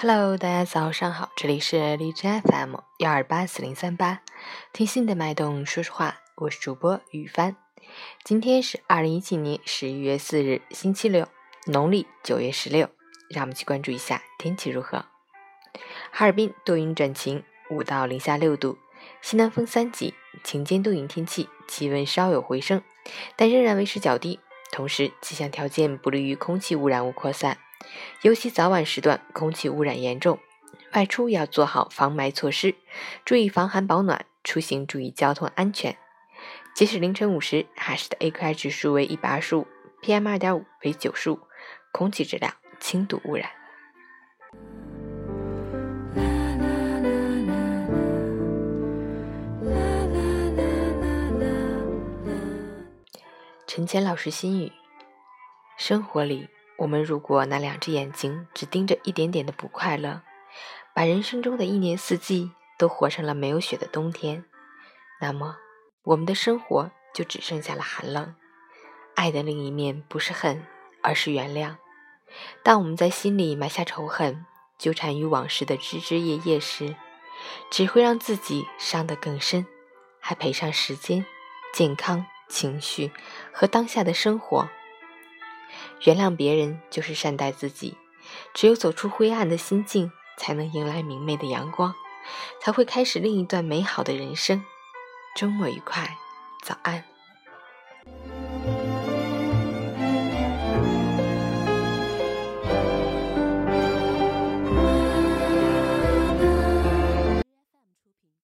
Hello，大家早上好，这里是荔枝 FM 幺二八四零三八，听心的脉动说说话，我是主播雨帆。今天是二零一七年十一月四日，星期六，农历九月十六。让我们去关注一下天气如何。哈尔滨多云转晴，五到零下六度，西南风三级，晴间多云天气，气温稍有回升，但仍然维持较低。同时，气象条件不利于空气污染物扩散。尤其早晚时段空气污染严重，外出要做好防霾措施，注意防寒保暖，出行注意交通安全。截止凌晨五时，哈市的 AQI 指数为一百二十五，PM 二点五为九十五，空气质量轻度污染。陈谦老师心语：生活里。我们如果拿两只眼睛只盯着一点点的不快乐，把人生中的一年四季都活成了没有雪的冬天，那么我们的生活就只剩下了寒冷。爱的另一面不是恨，而是原谅。当我们在心里埋下仇恨，纠缠于往事的枝枝叶叶时，只会让自己伤得更深，还赔上时间、健康、情绪和当下的生活。原谅别人就是善待自己，只有走出灰暗的心境，才能迎来明媚的阳光，才会开始另一段美好的人生。周末愉快，早安。